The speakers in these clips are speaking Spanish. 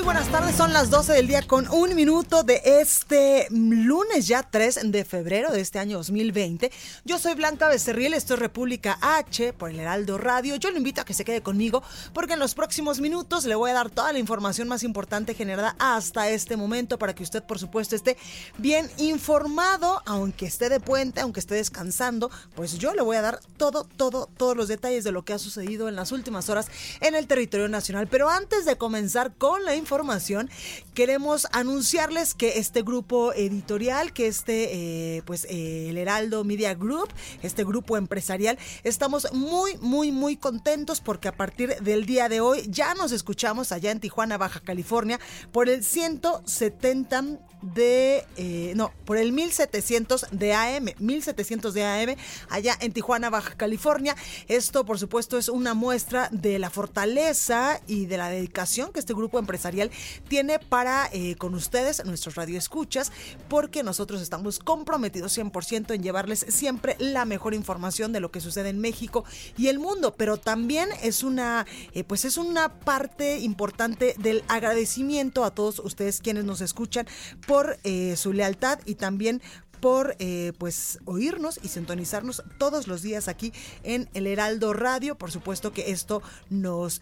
Muy buenas tardes. Son las 12 del día con un minuto de este lunes ya 3 de febrero de este año 2020. Yo soy Blanca Becerril, esto es República H por el Heraldo Radio. Yo lo invito a que se quede conmigo porque en los próximos minutos le voy a dar toda la información más importante generada hasta este momento para que usted, por supuesto, esté bien informado, aunque esté de puente, aunque esté descansando. Pues yo le voy a dar todo, todo, todos los detalles de lo que ha sucedido en las últimas horas en el territorio nacional. Pero antes de comenzar con la información, queremos anunciarles que este grupo editorial, que este, eh, pues eh, el Heraldo Media Group, este grupo empresarial, estamos muy, muy, muy contentos porque a partir del día de hoy ya nos escuchamos allá en Tijuana, Baja California, por el 170 de, eh, no, por el 1700 de AM, 1700 de AM, allá en Tijuana, Baja California. Esto, por supuesto, es una muestra de la fortaleza y de la dedicación que este grupo empresarial tiene para eh, con ustedes, nuestros radioescuchas, porque nosotros estamos comprometidos 100% en llevarles siempre la mejor información de lo que sucede en México y el mundo, pero también es una, eh, pues es una parte importante del agradecimiento a todos ustedes quienes nos escuchan por eh, su lealtad y también por pues oírnos y sintonizarnos todos los días aquí en el Heraldo Radio. Por supuesto que esto nos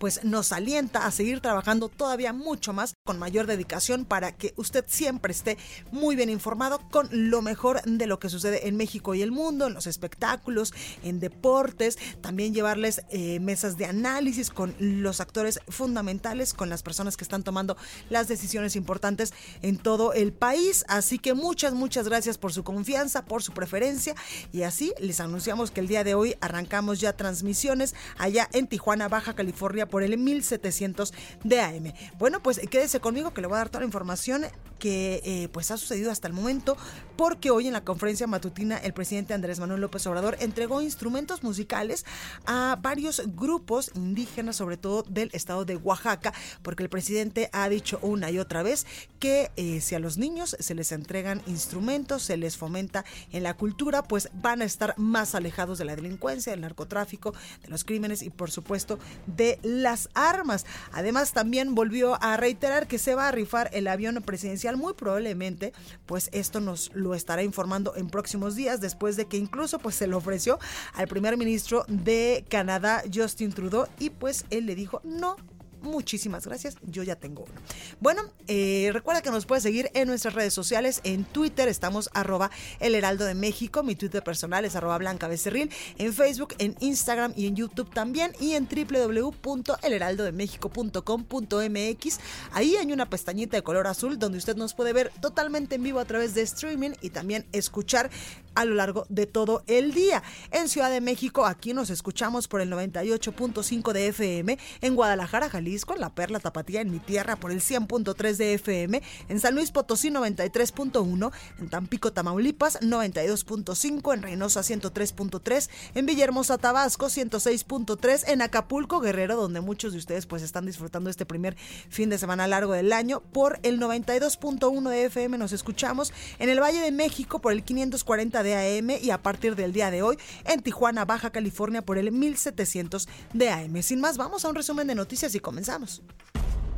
pues nos alienta a seguir trabajando todavía mucho más con mayor dedicación para que usted siempre esté muy bien informado con lo mejor de lo que sucede en México y el mundo, en los espectáculos, en deportes, también llevarles eh, mesas de análisis con los actores fundamentales, con las personas que están tomando las decisiones importantes en todo el país. Así que muchas, muchas gracias por su confianza, por su preferencia y así les anunciamos que el día de hoy arrancamos ya transmisiones allá en Tijuana, Baja California por el 1700 de AM. Bueno, pues quédese conmigo que le voy a dar toda la información que eh, pues ha sucedido hasta el momento porque hoy en la conferencia matutina el presidente Andrés Manuel López Obrador entregó instrumentos musicales a varios grupos indígenas, sobre todo del estado de Oaxaca, porque el presidente ha dicho una y otra vez que eh, si a los niños se les entregan instrumentos, se les fomenta en la cultura, pues van a estar más alejados de la delincuencia, del narcotráfico, de los crímenes y por supuesto de las armas. Además también volvió a reiterar que se va a rifar el avión presidencial muy probablemente pues esto nos lo estará informando en próximos días después de que incluso pues se lo ofreció al primer ministro de Canadá Justin Trudeau y pues él le dijo no muchísimas gracias. Yo ya tengo uno. Bueno, eh, recuerda que nos puedes seguir en nuestras redes sociales. En Twitter estamos arroba el heraldo de México. Mi Twitter personal es arroba blanca becerril. En Facebook, en Instagram y en YouTube también. Y en www.elheraldodemexico.com.mx. Ahí hay una pestañita de color azul donde usted nos puede ver totalmente en vivo a través de streaming y también escuchar a lo largo de todo el día. En Ciudad de México, aquí nos escuchamos por el 98.5 de FM. En Guadalajara, Jalisco, en La Perla Tapatía, en mi tierra, por el 100.3 de FM. En San Luis Potosí, 93.1. En Tampico, Tamaulipas, 92.5. En Reynosa, 103.3. En Villahermosa, Tabasco, 106.3. En Acapulco, Guerrero, donde muchos de ustedes pues están disfrutando este primer fin de semana largo del año. Por el 92.1 de FM nos escuchamos. En el Valle de México, por el 540 de AM y a partir del día de hoy en Tijuana, Baja California por el 1700 de AM. Sin más, vamos a un resumen de noticias y comenzamos.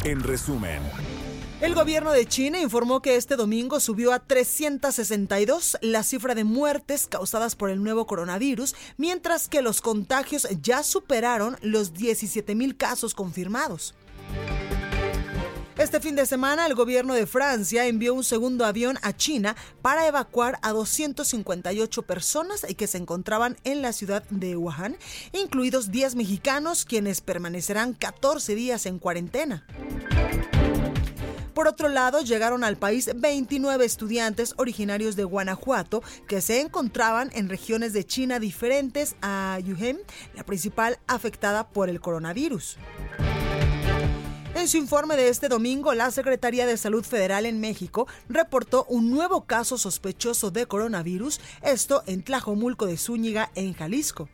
En resumen. El gobierno de China informó que este domingo subió a 362 la cifra de muertes causadas por el nuevo coronavirus, mientras que los contagios ya superaron los 17 mil casos confirmados. Este fin de semana el gobierno de Francia envió un segundo avión a China para evacuar a 258 personas que se encontraban en la ciudad de Wuhan, incluidos 10 mexicanos quienes permanecerán 14 días en cuarentena. Por otro lado, llegaron al país 29 estudiantes originarios de Guanajuato que se encontraban en regiones de China diferentes a Yuhen, la principal afectada por el coronavirus. En su informe de este domingo, la Secretaría de Salud Federal en México reportó un nuevo caso sospechoso de coronavirus, esto en Tlajomulco de Zúñiga, en Jalisco.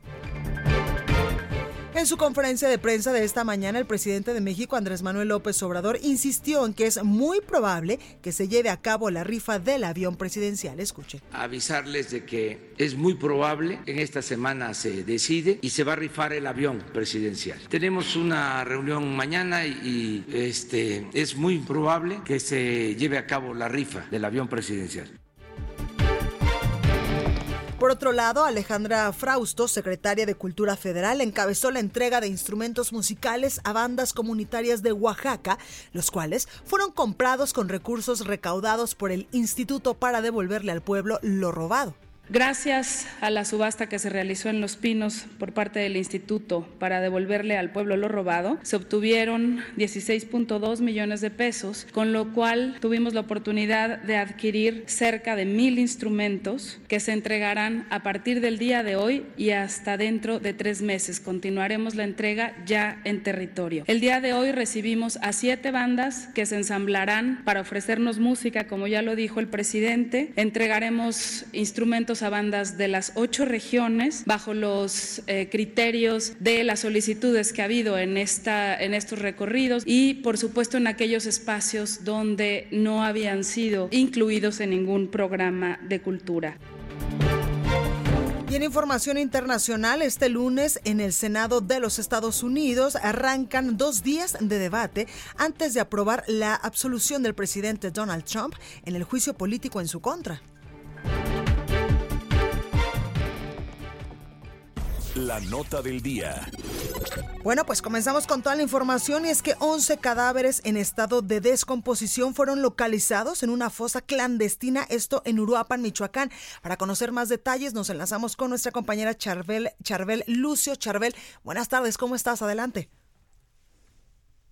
En su conferencia de prensa de esta mañana, el presidente de México, Andrés Manuel López Obrador, insistió en que es muy probable que se lleve a cabo la rifa del avión presidencial. Escuche. Avisarles de que es muy probable, en esta semana se decide y se va a rifar el avión presidencial. Tenemos una reunión mañana y, este, es muy probable que se lleve a cabo la rifa del avión presidencial. Por otro lado, Alejandra Frausto, secretaria de Cultura Federal, encabezó la entrega de instrumentos musicales a bandas comunitarias de Oaxaca, los cuales fueron comprados con recursos recaudados por el Instituto para devolverle al pueblo lo robado. Gracias a la subasta que se realizó en Los Pinos por parte del Instituto para devolverle al pueblo lo robado, se obtuvieron 16.2 millones de pesos, con lo cual tuvimos la oportunidad de adquirir cerca de mil instrumentos que se entregarán a partir del día de hoy y hasta dentro de tres meses. Continuaremos la entrega ya en territorio. El día de hoy recibimos a siete bandas que se ensamblarán para ofrecernos música, como ya lo dijo el presidente. Entregaremos instrumentos a bandas de las ocho regiones bajo los eh, criterios de las solicitudes que ha habido en, esta, en estos recorridos y, por supuesto, en aquellos espacios donde no habían sido incluidos en ningún programa de cultura. Y en información internacional, este lunes en el Senado de los Estados Unidos arrancan dos días de debate antes de aprobar la absolución del presidente Donald Trump en el juicio político en su contra. La nota del día. Bueno, pues comenzamos con toda la información y es que 11 cadáveres en estado de descomposición fueron localizados en una fosa clandestina, esto en Uruapan, Michoacán. Para conocer más detalles nos enlazamos con nuestra compañera Charbel, Charbel Lucio. Charbel, buenas tardes, ¿cómo estás? Adelante.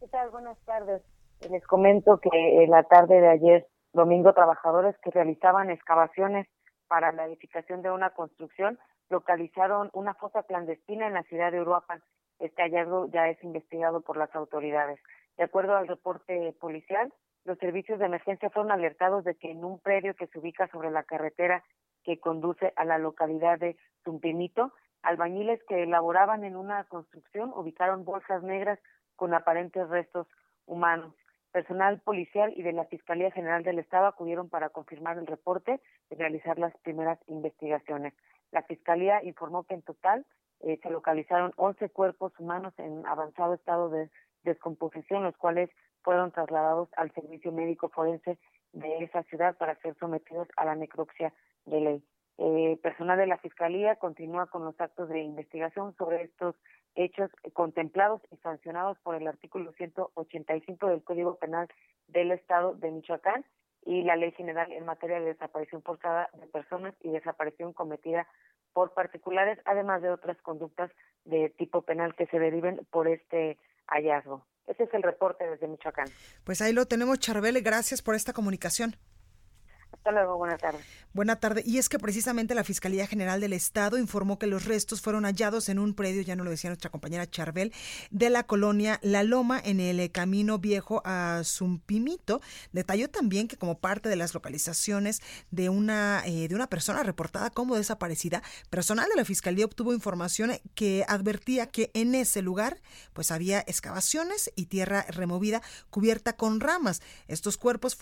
¿Qué tal? Buenas tardes. Les comento que en la tarde de ayer, domingo, trabajadores que realizaban excavaciones para la edificación de una construcción localizaron una fosa clandestina en la ciudad de Uruapan. Este hallazgo ya es investigado por las autoridades. De acuerdo al reporte policial, los servicios de emergencia fueron alertados de que en un predio que se ubica sobre la carretera que conduce a la localidad de Tumpinito, albañiles que elaboraban en una construcción ubicaron bolsas negras con aparentes restos humanos. Personal policial y de la Fiscalía General del Estado acudieron para confirmar el reporte y realizar las primeras investigaciones. La Fiscalía informó que en total eh, se localizaron 11 cuerpos humanos en avanzado estado de descomposición, los cuales fueron trasladados al servicio médico forense de esa ciudad para ser sometidos a la necropsia de ley. Eh, personal de la Fiscalía continúa con los actos de investigación sobre estos hechos contemplados y sancionados por el artículo 185 del Código Penal del Estado de Michoacán y la Ley General en materia de desaparición forzada de personas y desaparición cometida por particulares, además de otras conductas de tipo penal que se deriven por este hallazgo. Ese es el reporte desde Michoacán. Pues ahí lo tenemos, Charbel. Gracias por esta comunicación. Hasta luego, buenas tardes. Buena tarde. Y es que precisamente la Fiscalía General del Estado informó que los restos fueron hallados en un predio, ya no lo decía nuestra compañera Charbel, de la colonia La Loma en el camino viejo a Zumpimito. Detalló también que como parte de las localizaciones de una, eh, de una persona reportada como desaparecida, personal de la Fiscalía obtuvo información que advertía que en ese lugar pues había excavaciones y tierra removida cubierta con ramas. Estos cuerpos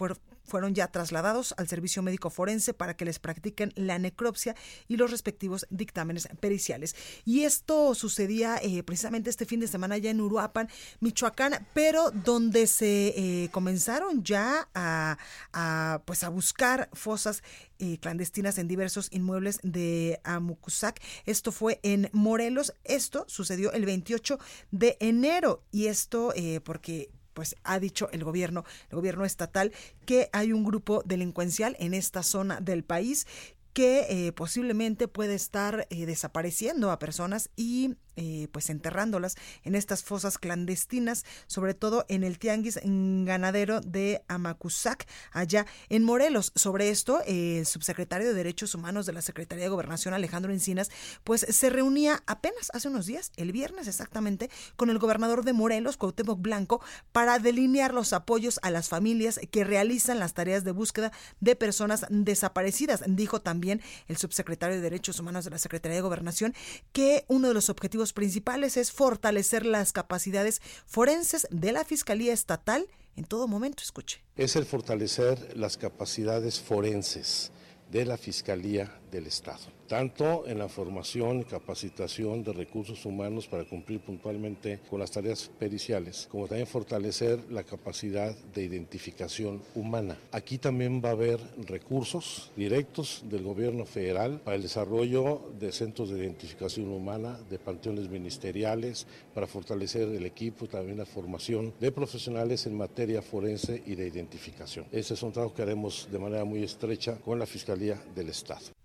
fueron ya trasladados al servicio médico forense para que les practiquen la necropsia y los respectivos dictámenes periciales. Y esto sucedía eh, precisamente este fin de semana ya en Uruapan, Michoacán, pero donde se eh, comenzaron ya a, pues a buscar fosas eh, clandestinas en diversos inmuebles de Amucusac. Esto fue en Morelos. Esto sucedió el 28 de enero y esto porque pues ha dicho el gobierno, el gobierno estatal, que hay un grupo delincuencial en esta zona del país que eh, posiblemente puede estar eh, desapareciendo a personas y eh, pues enterrándolas en estas fosas clandestinas, sobre todo en el tianguis ganadero de Amacuzac, allá en Morelos. Sobre esto, el subsecretario de Derechos Humanos de la Secretaría de Gobernación, Alejandro Encinas, pues se reunía apenas hace unos días, el viernes exactamente, con el gobernador de Morelos, Cuauhtémoc Blanco, para delinear los apoyos a las familias que realizan las tareas de búsqueda de personas desaparecidas. Dijo también el subsecretario de Derechos Humanos de la Secretaría de Gobernación que uno de los objetivos principales es fortalecer las capacidades forenses de la Fiscalía Estatal en todo momento. Escuche. Es el fortalecer las capacidades forenses de la Fiscalía del Estado, tanto en la formación y capacitación de recursos humanos para cumplir puntualmente con las tareas periciales, como también fortalecer la capacidad de identificación humana. Aquí también va a haber recursos directos del gobierno federal para el desarrollo de centros de identificación humana, de panteones ministeriales, para fortalecer el equipo, también la formación de profesionales en materia forense y de identificación. Ese es un trabajo que haremos de manera muy estrecha con la Fiscalía del Estado.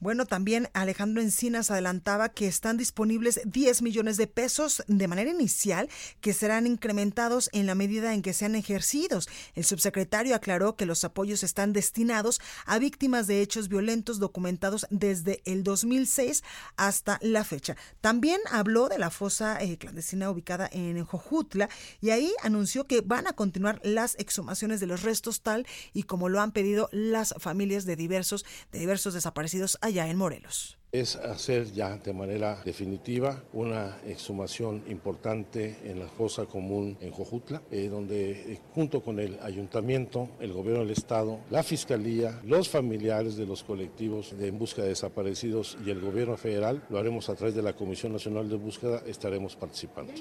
Bueno, también Alejandro Encinas adelantaba que están disponibles 10 millones de pesos de manera inicial que serán incrementados en la medida en que sean ejercidos. El subsecretario aclaró que los apoyos están destinados a víctimas de hechos violentos documentados desde el 2006 hasta la fecha. También habló de la fosa eh, clandestina ubicada en Jojutla y ahí anunció que van a continuar las exhumaciones de los restos tal y como lo han pedido las familias de diversos de diversos desaparecidos allá en Morelos es hacer ya de manera definitiva una exhumación importante en la fosa común en Jojutla, eh, donde eh, junto con el ayuntamiento, el gobierno del estado, la fiscalía, los familiares de los colectivos de en busca de desaparecidos y el gobierno federal, lo haremos a través de la Comisión Nacional de Búsqueda, estaremos participando.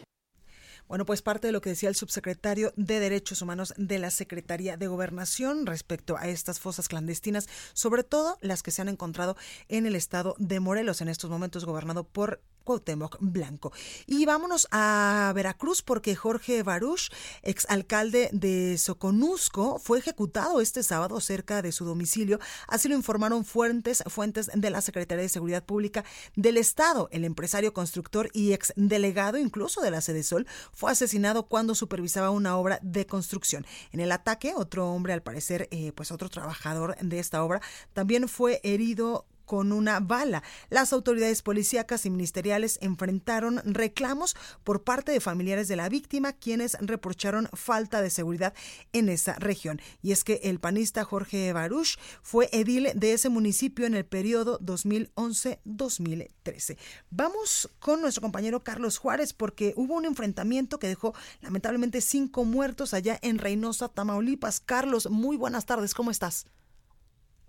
Bueno, pues parte de lo que decía el subsecretario de Derechos Humanos de la Secretaría de Gobernación respecto a estas fosas clandestinas, sobre todo las que se han encontrado en el estado de Morelos, en estos momentos gobernado por Cuauhtémoc Blanco. Y vámonos a Veracruz porque Jorge Baruch, exalcalde de Soconusco, fue ejecutado este sábado cerca de su domicilio. Así lo informaron fuentes, fuentes de la Secretaría de Seguridad Pública del Estado. El empresario constructor y exdelegado incluso de la Sede Sol fue asesinado cuando supervisaba una obra de construcción. En el ataque, otro hombre, al parecer, eh, pues otro trabajador de esta obra, también fue herido con una bala. Las autoridades policíacas y ministeriales enfrentaron reclamos por parte de familiares de la víctima, quienes reprocharon falta de seguridad en esa región. Y es que el panista Jorge Baruch fue edil de ese municipio en el periodo 2011-2013. Vamos con nuestro compañero Carlos Juárez porque hubo un enfrentamiento que dejó lamentablemente cinco muertos allá en Reynosa, Tamaulipas. Carlos, muy buenas tardes, ¿cómo estás?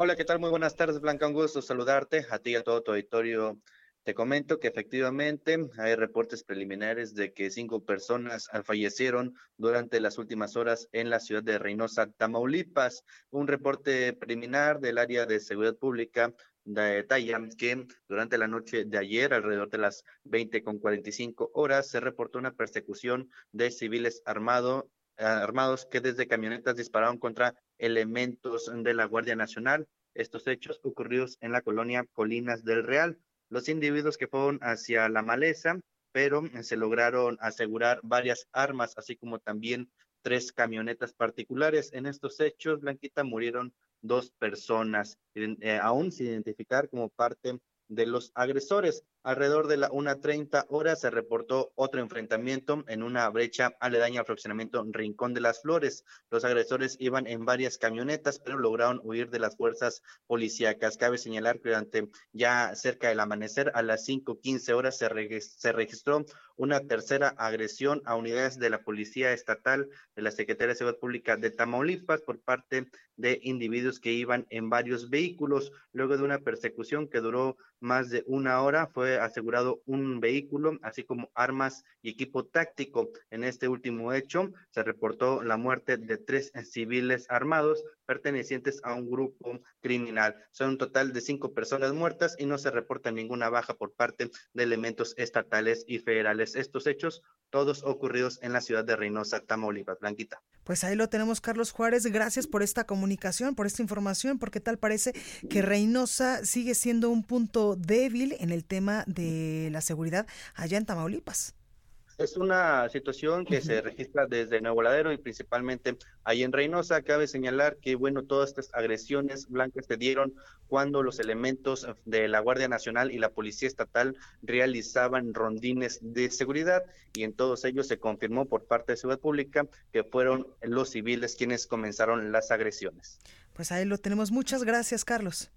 Hola, ¿qué tal? Muy buenas tardes, Blanca. Un gusto saludarte a ti y a todo tu auditorio. Te comento que efectivamente hay reportes preliminares de que cinco personas fallecieron durante las últimas horas en la ciudad de Reynosa, Tamaulipas. Un reporte preliminar del área de seguridad pública detalla que durante la noche de ayer, alrededor de las 20 con 45 horas, se reportó una persecución de civiles armados armados que desde camionetas dispararon contra elementos de la Guardia Nacional. Estos hechos ocurridos en la colonia Colinas del Real. Los individuos que fueron hacia la maleza, pero se lograron asegurar varias armas, así como también tres camionetas particulares. En estos hechos, Blanquita, murieron dos personas, eh, aún sin identificar como parte de los agresores. Alrededor de la 1.30 horas se reportó otro enfrentamiento en una brecha aledaña al fraccionamiento Rincón de las Flores. Los agresores iban en varias camionetas, pero lograron huir de las fuerzas policíacas. Cabe señalar que durante ya cerca del amanecer, a las 5.15 horas, se, se registró una tercera agresión a unidades de la Policía Estatal de la Secretaría de Seguridad Pública de Tamaulipas por parte de individuos que iban en varios vehículos. Luego de una persecución que duró más de una hora, fue asegurado un vehículo, así como armas y equipo táctico. En este último hecho se reportó la muerte de tres civiles armados, pertenecientes a un grupo criminal. Son un total de cinco personas muertas y no se reporta ninguna baja por parte de elementos estatales y federales. Estos hechos todos ocurridos en la ciudad de Reynosa, Tamaulipas. Blanquita. Pues ahí lo tenemos, Carlos Juárez. Gracias por esta comunicación, por esta información, porque tal parece que Reynosa sigue siendo un punto débil en el tema de la seguridad allá en Tamaulipas. Es una situación que se registra desde Nuevo Ladero y principalmente ahí en Reynosa. Cabe señalar que, bueno, todas estas agresiones blancas se dieron cuando los elementos de la Guardia Nacional y la Policía Estatal realizaban rondines de seguridad y en todos ellos se confirmó por parte de Ciudad Pública que fueron los civiles quienes comenzaron las agresiones. Pues ahí lo tenemos. Muchas gracias, Carlos.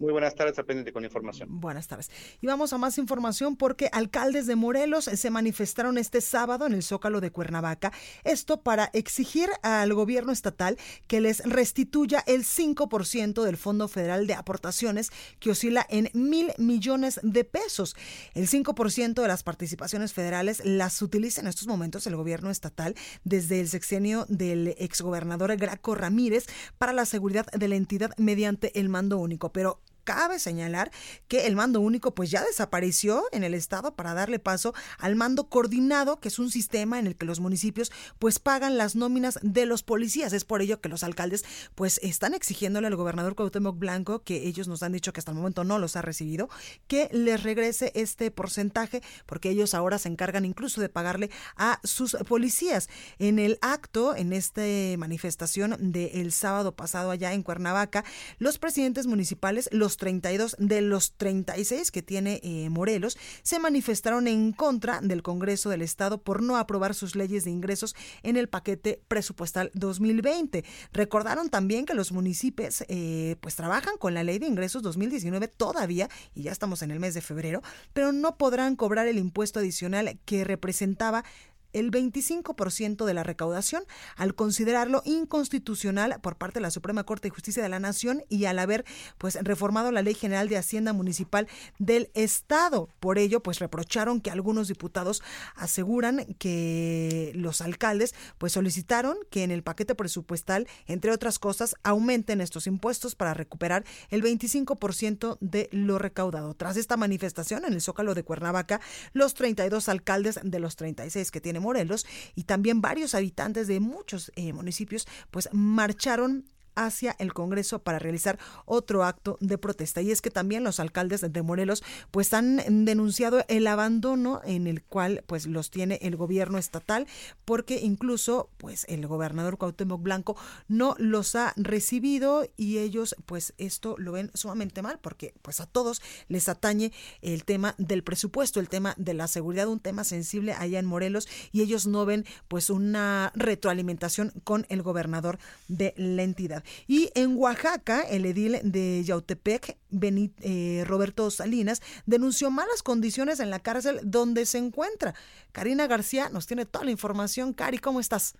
Muy buenas tardes, pendiente con información. Buenas tardes. Y vamos a más información porque alcaldes de Morelos se manifestaron este sábado en el Zócalo de Cuernavaca. Esto para exigir al gobierno estatal que les restituya el 5% del Fondo Federal de Aportaciones que oscila en mil millones de pesos. El 5% de las participaciones federales las utiliza en estos momentos el gobierno estatal desde el sexenio del exgobernador Graco Ramírez para la seguridad de la entidad mediante el mando único. Pero cabe señalar que el mando único pues ya desapareció en el estado para darle paso al mando coordinado, que es un sistema en el que los municipios pues pagan las nóminas de los policías. Es por ello que los alcaldes pues están exigiéndole al gobernador Cuauhtémoc Blanco, que ellos nos han dicho que hasta el momento no los ha recibido, que les regrese este porcentaje porque ellos ahora se encargan incluso de pagarle a sus policías. En el acto, en esta manifestación del sábado pasado allá en Cuernavaca, los presidentes municipales, los 32 de los 36 que tiene eh, Morelos se manifestaron en contra del Congreso del Estado por no aprobar sus leyes de ingresos en el paquete presupuestal 2020. Recordaron también que los municipios eh, pues trabajan con la ley de ingresos 2019 todavía y ya estamos en el mes de febrero, pero no podrán cobrar el impuesto adicional que representaba el 25% de la recaudación al considerarlo inconstitucional por parte de la Suprema Corte de Justicia de la Nación y al haber pues reformado la Ley General de Hacienda Municipal del Estado. Por ello, pues reprocharon que algunos diputados aseguran que los alcaldes pues solicitaron que en el paquete presupuestal, entre otras cosas, aumenten estos impuestos para recuperar el 25% de lo recaudado. Tras esta manifestación en el Zócalo de Cuernavaca, los 32 alcaldes de los 36 que tienen Morelos y también varios habitantes de muchos eh, municipios pues marcharon hacia el Congreso para realizar otro acto de protesta. Y es que también los alcaldes de Morelos pues han denunciado el abandono en el cual pues los tiene el gobierno estatal porque incluso pues el gobernador Cuauhtémoc Blanco no los ha recibido y ellos pues esto lo ven sumamente mal porque pues a todos les atañe el tema del presupuesto, el tema de la seguridad, un tema sensible allá en Morelos y ellos no ven pues una retroalimentación con el gobernador de la entidad. Y en Oaxaca, el edil de Yautepec, eh, Roberto Salinas, denunció malas condiciones en la cárcel donde se encuentra. Karina García nos tiene toda la información. Cari, ¿cómo estás?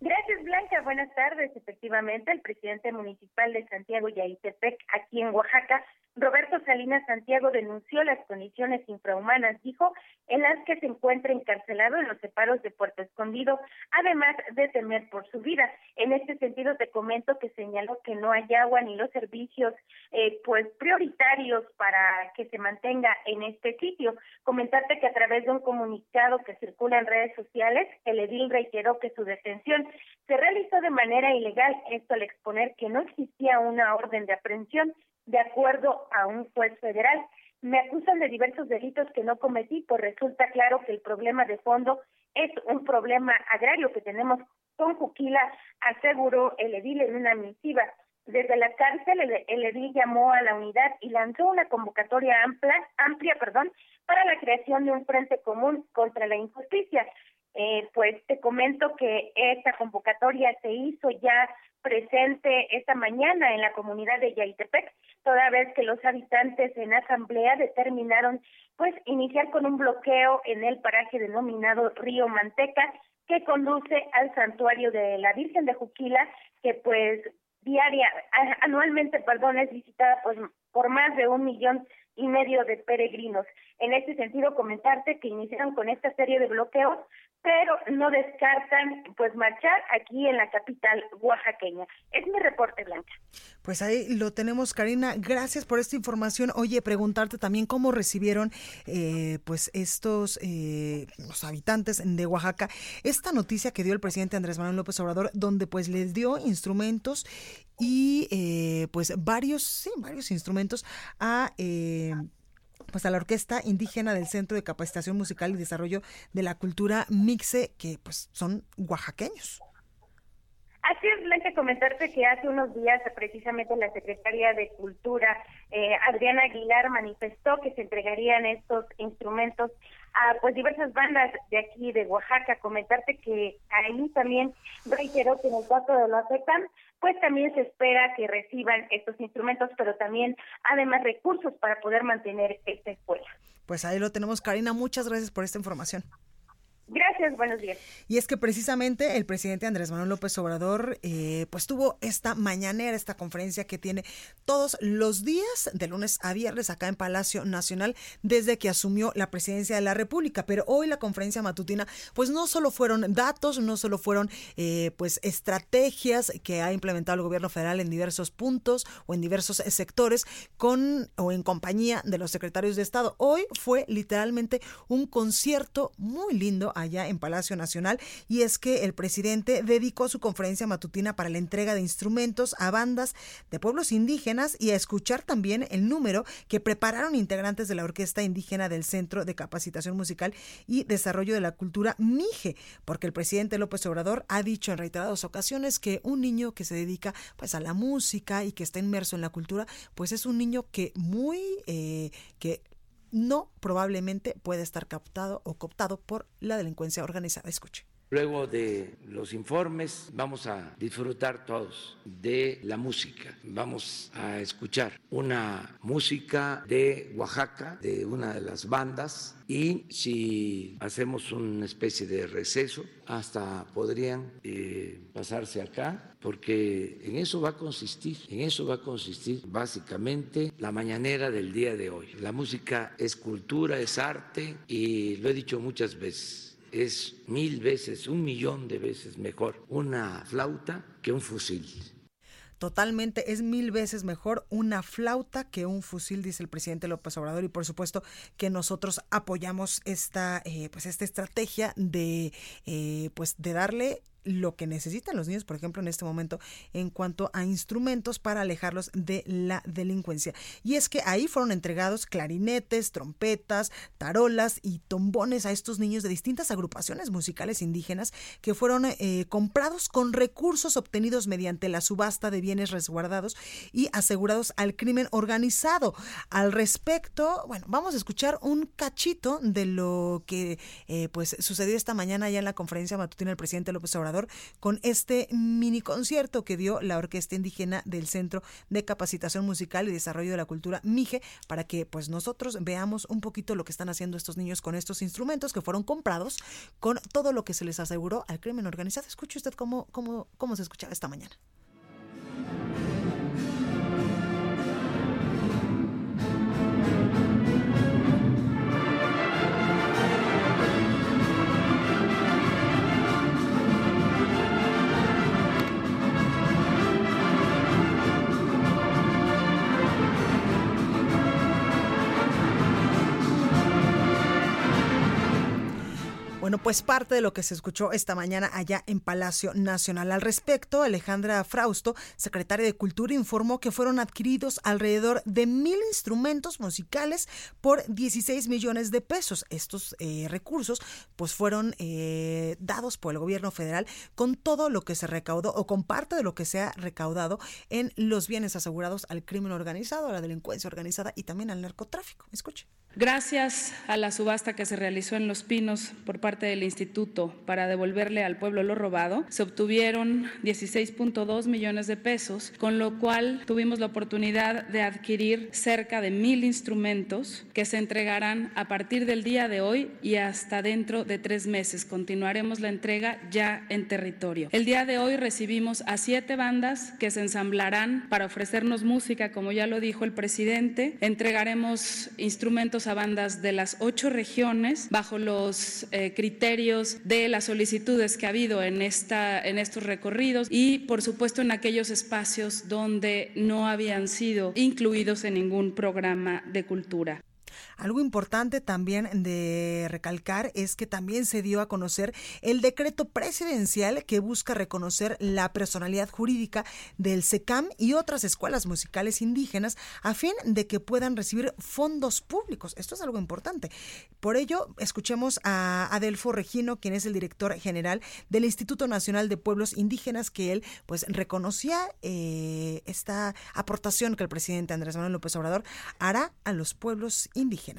Gracias, Blanca. Buenas tardes. Efectivamente, el presidente municipal de Santiago Yautepec, aquí en Oaxaca, Roberto Salinas Santiago denunció las condiciones infrahumanas, dijo, en las que se encuentra encarcelado en los separos de Puerto Escondido, además de temer por su vida. En este sentido, te comento que señaló que no hay agua ni los servicios eh, pues prioritarios para que se mantenga en este sitio. Comentarte que a través de un comunicado que circula en redes sociales, el edil reiteró que su detención se realizó de manera ilegal, esto al exponer que no existía una orden de aprehensión de acuerdo a un juez federal. Me acusan de diversos delitos que no cometí, pues resulta claro que el problema de fondo es un problema agrario que tenemos con Juquila, aseguró el edil en una misiva. Desde la cárcel, el, edil llamó a la unidad y lanzó una convocatoria amplia, amplia perdón, para la creación de un frente común contra la injusticia. Eh, pues te comento que esta convocatoria se hizo ya presente esta mañana en la comunidad de Yaitepec, toda vez que los habitantes en asamblea determinaron pues iniciar con un bloqueo en el paraje denominado Río Manteca que conduce al santuario de la Virgen de Juquila que pues diaria anualmente perdón es visitada pues por más de un millón y medio de peregrinos. En este sentido, comentarte que iniciaron con esta serie de bloqueos pero no descartan pues marchar aquí en la capital oaxaqueña. Es mi reporte, Blanca. Pues ahí lo tenemos, Karina. Gracias por esta información. Oye, preguntarte también cómo recibieron eh, pues estos eh, los habitantes de Oaxaca esta noticia que dio el presidente Andrés Manuel López Obrador, donde pues les dio instrumentos y eh, pues varios, sí, varios instrumentos a pues a la Orquesta Indígena del Centro de Capacitación Musical y Desarrollo de la Cultura Mixe, que pues son oaxaqueños. Así es, Blanca, comentarte que hace unos días precisamente la secretaria de Cultura, eh, Adriana Aguilar, manifestó que se entregarían estos instrumentos a pues diversas bandas de aquí de Oaxaca. Comentarte que ahí también reiteró que en el caso de la FECAM, pues también se espera que reciban estos instrumentos, pero también además recursos para poder mantener esta escuela. Pues ahí lo tenemos, Karina. Muchas gracias por esta información. Gracias, buenos días. Y es que precisamente el presidente Andrés Manuel López Obrador eh, pues tuvo esta mañanera, esta conferencia que tiene todos los días, de lunes a viernes, acá en Palacio Nacional, desde que asumió la presidencia de la República. Pero hoy la conferencia matutina, pues no solo fueron datos, no solo fueron eh, pues estrategias que ha implementado el gobierno federal en diversos puntos o en diversos sectores con o en compañía de los secretarios de Estado. Hoy fue literalmente un concierto muy lindo allá en Palacio Nacional y es que el presidente dedicó su conferencia matutina para la entrega de instrumentos a bandas de pueblos indígenas y a escuchar también el número que prepararon integrantes de la Orquesta Indígena del Centro de Capacitación Musical y Desarrollo de la Cultura MIGE, porque el presidente López Obrador ha dicho en reiteradas ocasiones que un niño que se dedica pues a la música y que está inmerso en la cultura, pues es un niño que muy eh, que no probablemente puede estar captado o cooptado por la delincuencia organizada. Escuche. Luego de los informes vamos a disfrutar todos de la música. Vamos a escuchar una música de Oaxaca, de una de las bandas, y si hacemos una especie de receso, hasta podrían eh, pasarse acá, porque en eso va a consistir, en eso va a consistir básicamente la mañanera del día de hoy. La música es cultura, es arte, y lo he dicho muchas veces es mil veces, un millón de veces mejor una flauta que un fusil. Totalmente, es mil veces mejor una flauta que un fusil, dice el presidente López Obrador, y por supuesto que nosotros apoyamos esta, eh, pues esta estrategia de, eh, pues de darle lo que necesitan los niños, por ejemplo, en este momento, en cuanto a instrumentos para alejarlos de la delincuencia. Y es que ahí fueron entregados clarinetes, trompetas, tarolas y tombones a estos niños de distintas agrupaciones musicales indígenas que fueron eh, comprados con recursos obtenidos mediante la subasta de bienes resguardados y asegurados al crimen organizado. Al respecto, bueno, vamos a escuchar un cachito de lo que eh, pues sucedió esta mañana ya en la conferencia matutina del presidente López Obrador con este mini concierto que dio la Orquesta Indígena del Centro de Capacitación Musical y Desarrollo de la Cultura MIGE para que pues nosotros veamos un poquito lo que están haciendo estos niños con estos instrumentos que fueron comprados con todo lo que se les aseguró al crimen organizado. Escuche usted cómo, cómo, cómo se escuchaba esta mañana. Pues parte de lo que se escuchó esta mañana allá en Palacio Nacional. Al respecto, Alejandra Frausto, secretaria de Cultura, informó que fueron adquiridos alrededor de mil instrumentos musicales por 16 millones de pesos. Estos eh, recursos pues fueron eh, dados por el gobierno federal con todo lo que se recaudó o con parte de lo que se ha recaudado en los bienes asegurados al crimen organizado, a la delincuencia organizada y también al narcotráfico. Escuche. Gracias a la subasta que se realizó en Los Pinos por parte del instituto para devolverle al pueblo lo robado, se obtuvieron 16.2 millones de pesos, con lo cual tuvimos la oportunidad de adquirir cerca de mil instrumentos que se entregarán a partir del día de hoy y hasta dentro de tres meses. Continuaremos la entrega ya en territorio. El día de hoy recibimos a siete bandas que se ensamblarán para ofrecernos música, como ya lo dijo el presidente. Entregaremos instrumentos a bandas de las ocho regiones bajo los eh, criterios de las solicitudes que ha habido en, esta, en estos recorridos y, por supuesto, en aquellos espacios donde no habían sido incluidos en ningún programa de cultura. Algo importante también de recalcar es que también se dio a conocer el decreto presidencial que busca reconocer la personalidad jurídica del SECAM y otras escuelas musicales indígenas a fin de que puedan recibir fondos públicos. Esto es algo importante. Por ello, escuchemos a Adelfo Regino, quien es el director general del Instituto Nacional de Pueblos Indígenas, que él pues reconocía eh, esta aportación que el presidente Andrés Manuel López Obrador hará a los pueblos indígenas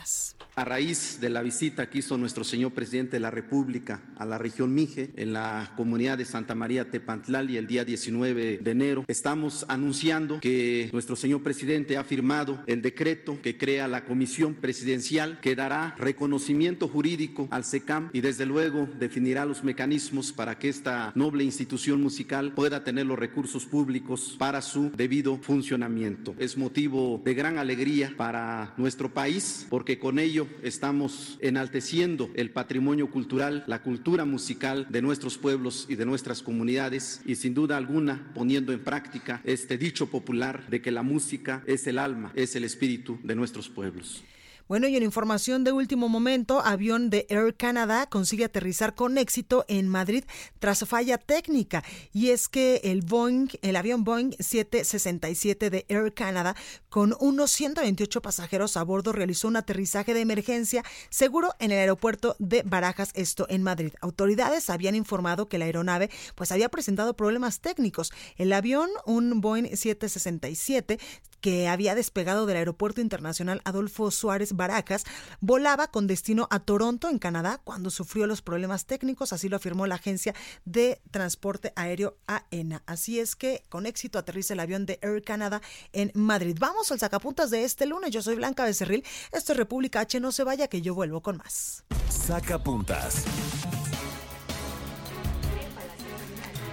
A raíz de la visita que hizo nuestro señor presidente de la República a la región Mije, en la comunidad de Santa María Tepantlali, el día 19 de enero, estamos anunciando que nuestro señor presidente ha firmado el decreto que crea la comisión presidencial que dará reconocimiento jurídico al SECAM y desde luego definirá los mecanismos para que esta noble institución musical pueda tener los recursos públicos para su debido funcionamiento. Es motivo de gran alegría para nuestro país porque con ello estamos enalteciendo el patrimonio cultural, la cultura musical de nuestros pueblos y de nuestras comunidades y sin duda alguna poniendo en práctica este dicho popular de que la música es el alma, es el espíritu de nuestros pueblos. Bueno, y en información de último momento, avión de Air Canada consigue aterrizar con éxito en Madrid tras falla técnica. Y es que el Boeing, el avión Boeing 767 de Air Canada, con unos 128 pasajeros a bordo, realizó un aterrizaje de emergencia seguro en el aeropuerto de Barajas, esto en Madrid. Autoridades habían informado que la aeronave pues había presentado problemas técnicos. El avión, un Boeing 767, que había despegado del Aeropuerto Internacional Adolfo Suárez Baracas, volaba con destino a Toronto, en Canadá, cuando sufrió los problemas técnicos, así lo afirmó la agencia de transporte aéreo AENA. Así es que con éxito aterriza el avión de Air Canada en Madrid. Vamos al sacapuntas de este lunes. Yo soy Blanca Becerril. Esto es República H. No se vaya que yo vuelvo con más. Sacapuntas.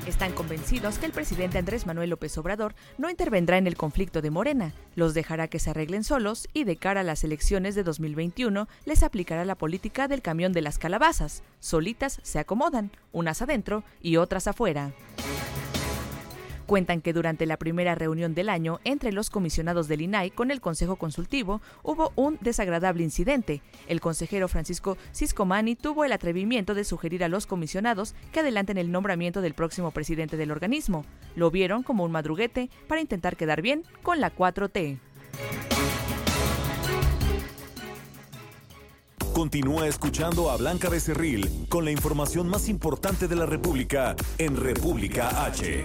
Están convencidos que el presidente Andrés Manuel López Obrador no intervendrá en el conflicto de Morena, los dejará que se arreglen solos y de cara a las elecciones de 2021 les aplicará la política del camión de las calabazas. Solitas se acomodan, unas adentro y otras afuera. Cuentan que durante la primera reunión del año entre los comisionados del INAI con el Consejo Consultivo hubo un desagradable incidente. El consejero Francisco Ciscomani tuvo el atrevimiento de sugerir a los comisionados que adelanten el nombramiento del próximo presidente del organismo. Lo vieron como un madruguete para intentar quedar bien con la 4T. Continúa escuchando a Blanca Becerril con la información más importante de la República en República H.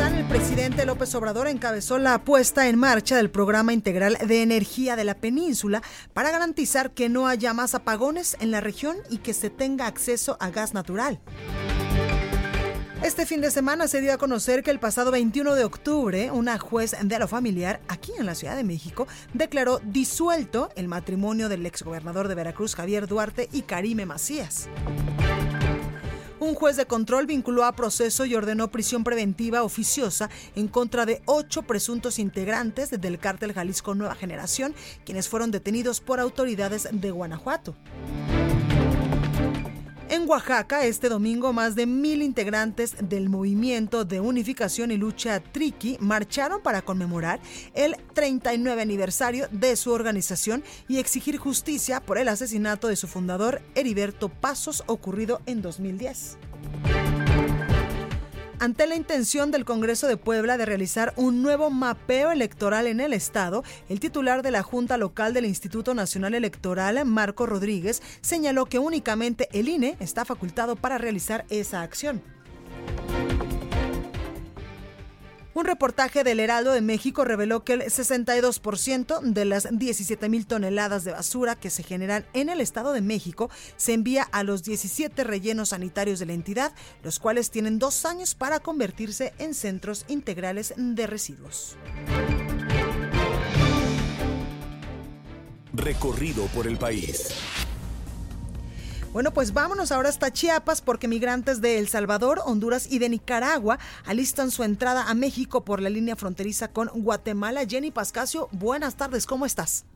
El presidente López Obrador encabezó la puesta en marcha del programa integral de energía de la península para garantizar que no haya más apagones en la región y que se tenga acceso a gas natural. Este fin de semana se dio a conocer que el pasado 21 de octubre, una juez de lo familiar aquí en la Ciudad de México declaró disuelto el matrimonio del exgobernador de Veracruz, Javier Duarte, y Karime Macías. Un juez de control vinculó a proceso y ordenó prisión preventiva oficiosa en contra de ocho presuntos integrantes del cártel Jalisco Nueva Generación, quienes fueron detenidos por autoridades de Guanajuato. En Oaxaca, este domingo, más de mil integrantes del Movimiento de Unificación y Lucha Triqui marcharon para conmemorar el 39 aniversario de su organización y exigir justicia por el asesinato de su fundador, Heriberto Pasos, ocurrido en 2010. Ante la intención del Congreso de Puebla de realizar un nuevo mapeo electoral en el Estado, el titular de la Junta Local del Instituto Nacional Electoral, Marco Rodríguez, señaló que únicamente el INE está facultado para realizar esa acción. Un reportaje del Heraldo de México reveló que el 62% de las 17 mil toneladas de basura que se generan en el Estado de México se envía a los 17 rellenos sanitarios de la entidad, los cuales tienen dos años para convertirse en centros integrales de residuos. Recorrido por el país. Bueno, pues vámonos ahora hasta Chiapas porque migrantes de El Salvador, Honduras y de Nicaragua alistan su entrada a México por la línea fronteriza con Guatemala. Jenny Pascasio, buenas tardes, ¿cómo estás?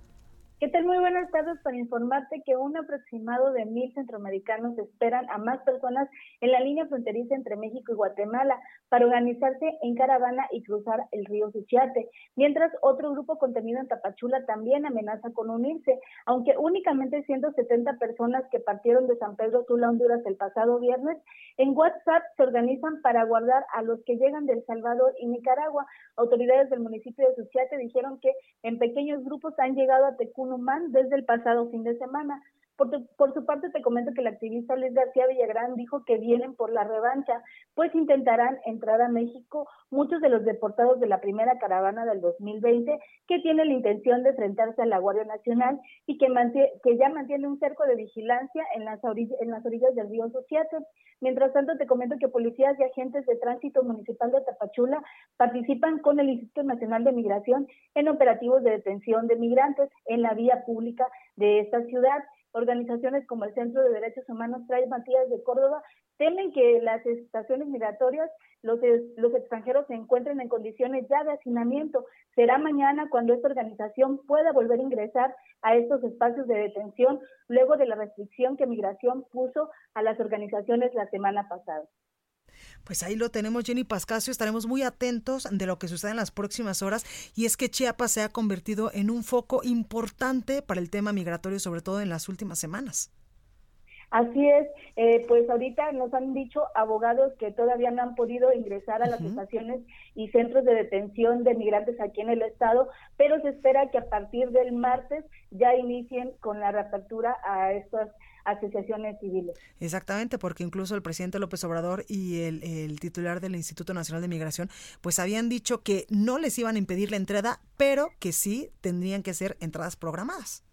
Muy buenas tardes para informarte que un aproximado de mil centroamericanos esperan a más personas en la línea fronteriza entre México y Guatemala para organizarse en caravana y cruzar el río Suchiate, mientras otro grupo contenido en Tapachula también amenaza con unirse, aunque únicamente 170 personas que partieron de San Pedro Sula, Honduras el pasado viernes, en WhatsApp se organizan para guardar a los que llegan de El Salvador y Nicaragua. Autoridades del municipio de Suchiate dijeron que en pequeños grupos han llegado a Tecuno desde el pasado fin de semana. Por, su parte, te comento que el activista Luis García Villagrán dijo que vienen por la revancha, pues intentarán entrar a México muchos de los deportados de la primera caravana del 2020 que tiene la intención de enfrentarse a la Guardia Nacional y que, ya mantiene un cerco de vigilancia en las, en las orillas del río Sociate. Mientras tanto, te comento que policías y agentes de tránsito municipal de Tapachula participan con el Instituto Nacional de Migración en operativos de detención de migrantes en la vía pública de esta ciudad. Organizaciones como el Centro de Derechos Humanos Trae Matías de Córdoba temen que las estaciones migratorias los, los extranjeros se encuentren en condiciones ya de hacinamiento. Será mañana cuando esta organización pueda volver a ingresar a estos espacios de detención luego de la restricción que Migración puso a las organizaciones la semana pasada. Pues ahí lo tenemos, Jenny Pascasio. Estaremos muy atentos de lo que suceda en las próximas horas. Y es que Chiapas se ha convertido en un foco importante para el tema migratorio, sobre todo en las últimas semanas. Así es, eh, pues ahorita nos han dicho abogados que todavía no han podido ingresar a las estaciones y centros de detención de migrantes aquí en el estado, pero se espera que a partir del martes ya inicien con la reapertura a estas asociaciones civiles. Exactamente, porque incluso el presidente López Obrador y el, el, titular del Instituto Nacional de Migración, pues habían dicho que no les iban a impedir la entrada, pero que sí tendrían que ser entradas programadas.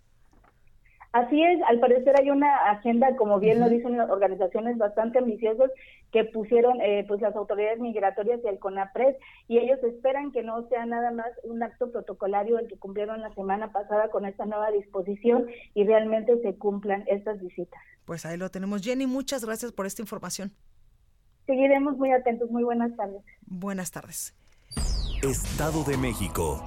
Así es, al parecer hay una agenda, como bien lo dicen las organizaciones bastante ambiciosas que pusieron eh, pues las autoridades migratorias y el CONAPRES y ellos esperan que no sea nada más un acto protocolario el que cumplieron la semana pasada con esta nueva disposición y realmente se cumplan estas visitas. Pues ahí lo tenemos. Jenny, muchas gracias por esta información. Seguiremos muy atentos. Muy buenas tardes. Buenas tardes. Estado de México.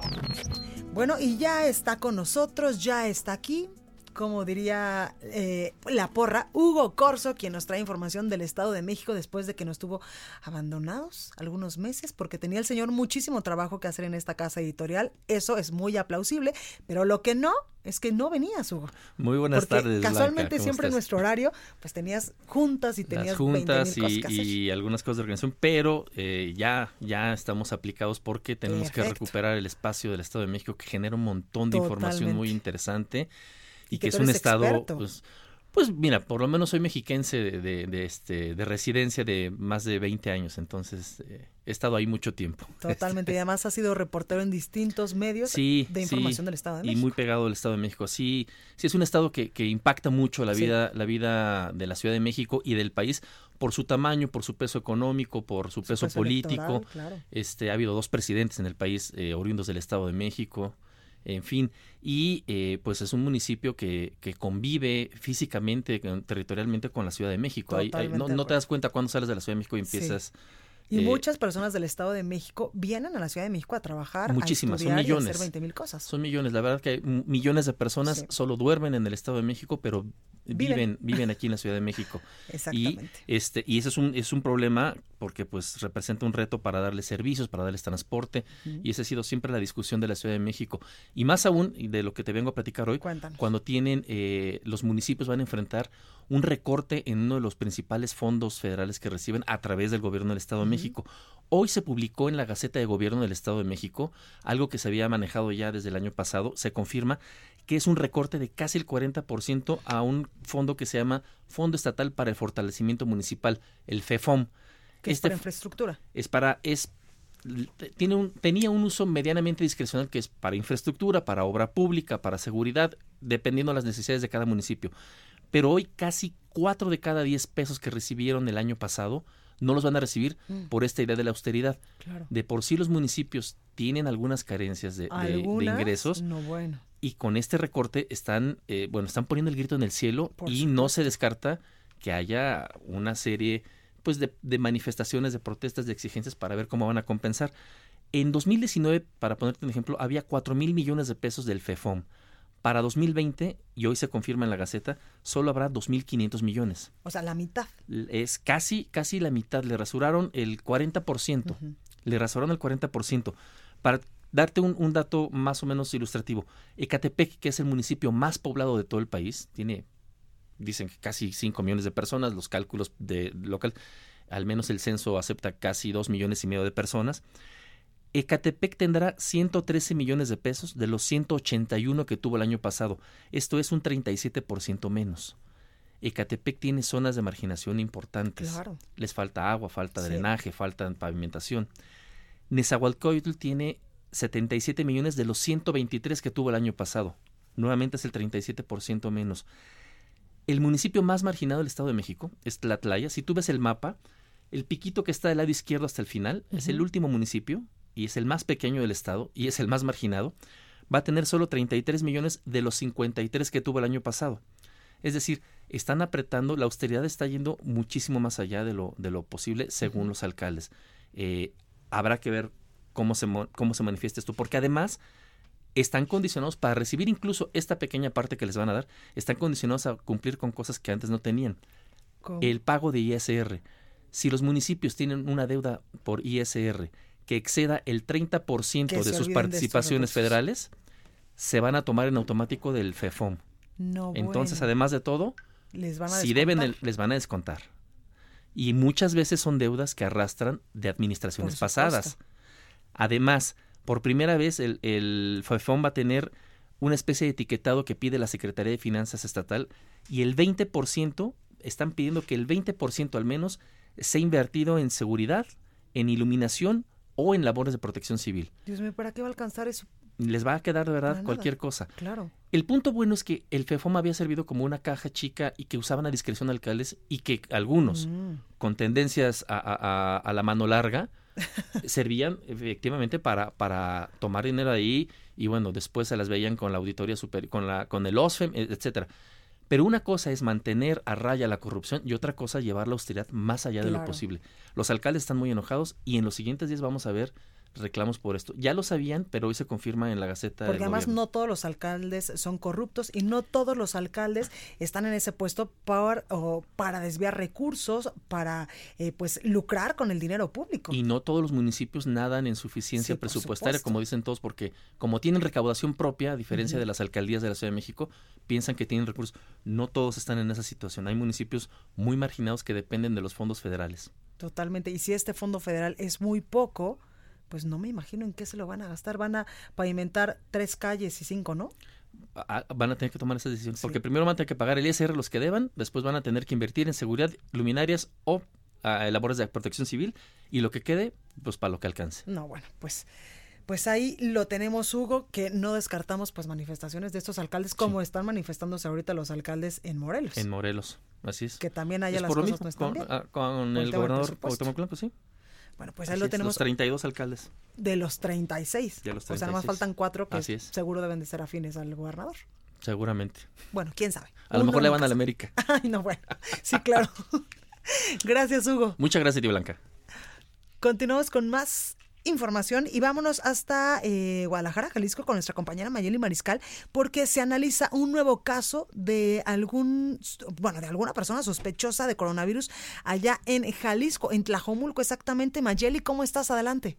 Bueno, y ya está con nosotros, ya está aquí como diría eh, la porra, Hugo Corso, quien nos trae información del Estado de México después de que nos tuvo abandonados algunos meses, porque tenía el señor muchísimo trabajo que hacer en esta casa editorial. Eso es muy aplausible, pero lo que no es que no venías, Hugo. Muy buenas tardes. Casualmente siempre en nuestro horario, pues tenías juntas y tenías Las juntas y, algunas cosas de organización, pero eh, ya, ya estamos aplicados porque tenemos que recuperar el espacio del Estado de México que genera un montón de información muy interesante y, que, es un estado, pues, pues mira, por lo menos soy mexiquense de, de, este, de residencia de más de 20 años, entonces eh, he estado ahí mucho tiempo. Totalmente, y además ha sido reportero en distintos medios de información del Estado de México. Y muy pegado al Estado de México. Sí, sí es un estado que, que impacta mucho la vida, la vida de la Ciudad de México y del país por su tamaño, por su peso económico, por su, peso, político. Este, ha habido dos presidentes en el país eh, oriundos del Estado de México en fin, y eh, pues es un municipio que, que convive físicamente, territorialmente con la Ciudad de México. no, te das cuenta cuando sales de la Ciudad de México y empiezas... Y eh, muchas personas del Estado de México vienen a la Ciudad de México a trabajar, muchísimas, a son millones, y hacer 20 mil cosas. Son millones, la verdad que millones de personas solo duermen en el Estado de México, pero viven, viven aquí en la Ciudad de México. Exactamente. Y, este, y ese es un, es un problema porque pues representa un reto para darles servicios, para darles transporte, y esa ha sido siempre la discusión de la Ciudad de México. Y más aún, de lo que te vengo a platicar hoy, cuando tienen, eh, los municipios van a enfrentar un recorte en uno de los principales fondos federales que reciben a través del gobierno del Estado de México. Hoy se publicó en la Gaceta de Gobierno del Estado de México, algo que se había manejado ya desde el año pasado, se confirma que es un recorte de casi el 40% a un fondo que se llama Fondo Estatal para el Fortalecimiento Municipal, el FEFOM. Que es este para infraestructura. Es para, es tiene un, tenía un uso medianamente discrecional que es para infraestructura, para obra pública, para seguridad, dependiendo de las necesidades de cada municipio. Pero hoy casi cuatro de cada diez pesos que recibieron el año pasado no los van a recibir mm. por esta idea de la austeridad. De por sí los municipios tienen algunas carencias de, ingresos. No, bueno. Y con este recorte están, eh, bueno, están poniendo el grito en el cielo y no se descarta que haya una serie pues de, de, manifestaciones, de protestas, de exigencias para ver cómo van a compensar. En 2019, para ponerte un ejemplo, había 4 mil millones de pesos del FEFOM. Para 2020, y hoy se confirma en la Gaceta, solo habrá 2.500 millones. O sea, la mitad. Es casi, casi la mitad. Le rasuraron el 40%. Le rasuraron el 40%. Para darte un, dato más o menos ilustrativo, Ecatepec, que es el municipio más poblado de todo el país, tiene, dicen que casi 5 millones de personas, los cálculos de local, al menos el censo acepta casi 2 millones y medio de personas. Ecatepec tendrá 113 millones de pesos de los 181 que tuvo el año pasado. Esto es un 37% menos. Ecatepec tiene zonas de marginación importantes. Les falta agua, falta drenaje, falta pavimentación. Nezahualcóyotl tiene 77 millones de los 123 que tuvo el año pasado. Nuevamente es el 37% menos. El municipio más marginado del Estado de México es Tlatlaya. Si tú ves el mapa, el piquito que está del lado izquierdo hasta el final es el último municipio y es el más pequeño del estado y es el más marginado, va a tener solo 33 millones de los 53 que tuvo el año pasado. Es decir, están apretando, la austeridad está yendo muchísimo más allá de lo, de lo posible según los alcaldes. Eh, habrá que ver cómo se, cómo se manifiesta esto, porque además están condicionados para recibir incluso esta pequeña parte que les van a dar, están condicionados a cumplir con cosas que antes no tenían. El pago de ISR. Si los municipios tienen una deuda por ISR que exceda el 30% de sus participaciones federales, se van a tomar en automático del FEFOM. Entonces, además de todo, si deben, les van a descontar. Y muchas veces son deudas que arrastran de administraciones pasadas. Además, por primera vez el, el FEFOM va a tener una especie de etiquetado que pide la Secretaría de Finanzas Estatal y el 20%, están pidiendo que el 20% al menos sea invertido en seguridad, en iluminación o en labores de protección civil. Dios mío, ¿para qué va a alcanzar eso? Les va a quedar de verdad cualquier cosa. Claro. El punto bueno es que el FEFOM había servido como una caja chica y que usaban a discreción alcaldes y que algunos, mm. con tendencias a, la mano larga, servían efectivamente para, para tomar dinero ahí y bueno, después se las veían con la auditoría superior, con, la, con el OSFEM, etcétera. Pero una cosa es mantener a raya la corrupción y otra cosa llevar la austeridad más allá de lo posible. Los alcaldes están muy enojados y en los siguientes días vamos a ver reclamos por esto. Ya lo sabían, pero hoy se confirma en la Gaceta. Porque además no todos los alcaldes son corruptos y no todos los alcaldes están en ese puesto para, o para desviar recursos, para eh, pues lucrar con el dinero público. Y no todos los municipios nadan en suficiencia presupuestaria, como dicen todos, porque como tienen recaudación propia, a diferencia de las alcaldías de la Ciudad de México, piensan que tienen recursos. No todos están en esa situación. Hay municipios muy marginados que dependen de los fondos federales. Totalmente. Y si este fondo federal es muy poco, pues no me imagino en qué se lo van a gastar. Van a pavimentar tres calles y cinco, ¿no? van a tener que tomar esa decisión. Porque primero van a tener que pagar el ISR los que deban, después van a tener que invertir en seguridad, luminarias o uh, labores de protección civil y lo que quede, pues para lo que alcance. No, bueno, pues pues ahí lo tenemos, Hugo, que no descartamos pues manifestaciones de estos alcaldes como están manifestándose ahorita los alcaldes en Morelos. En Morelos, así es. Que también haya las cosas no están con, ah, con el, gobernador Cuauhtémoc Blanco, sí. Bueno, pues ahí lo tenemos. Los 32 alcaldes. De los 36. De los 36. O sea, nada más faltan cuatro que seguro deben de ser afines al gobernador. Seguramente. Bueno, quién sabe. A lo mejor le van a la América. Ay, no, bueno. Sí, claro. gracias, Hugo. Muchas gracias, Tía Blanca. Continuamos con más información y vámonos hasta eh, Guadalajara, Jalisco, con nuestra compañera Mayeli Mariscal, porque se analiza un nuevo caso de algún, bueno, de alguna persona sospechosa de coronavirus allá en Jalisco, en Tlajomulco exactamente. Mayeli, ¿cómo estás? Adelante.